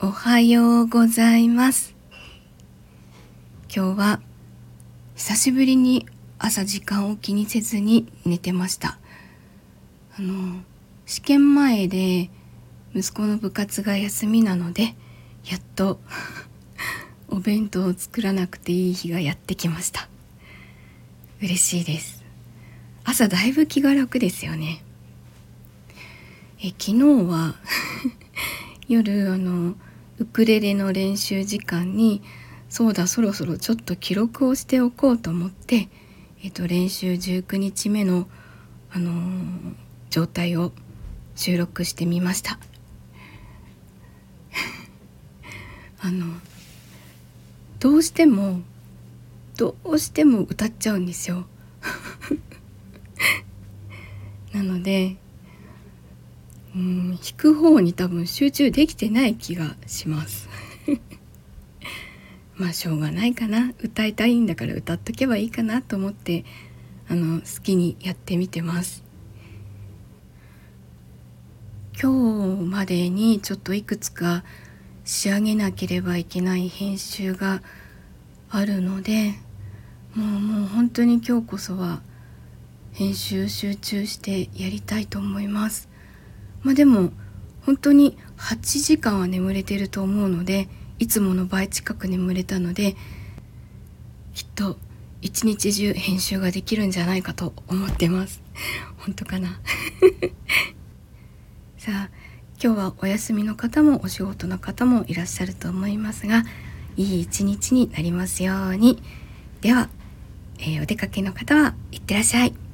おはようございます。今日は久しぶりに朝時間を気にせずに寝てました。あの試験前で息子の部活が休みなのでやっと お弁当を作らなくていい日がやってきました。嬉しいです。朝だいぶ気が楽ですよね。え昨日は 夜あのウクレレの練習時間にそうだそろそろちょっと記録をしておこうと思って、えっと、練習19日目の、あのー、状態を収録してみました。あのどうしてもどうしても歌っちゃうんですよ。なのでうん弾く方に多分集中できてない気がします。まあしょうがないかな。歌いたいんだから歌っとけばいいかなと思ってあの好きにやってみてます。今日までにちょっといくつか仕上げなければいけない編集があるのでもうもう本当に今日こそは編集集中してやりたいと思います。まあでも本当に8時間は眠れてると思うのでいつもの倍近く眠れたのできっと一日中編集ができるんじゃないかと思ってます。本当かな？さあ今日はお休みの方もお仕事の方もいらっしゃると思いますがいい一日になりますように。では、えー、お出かけの方はいってらっしゃい。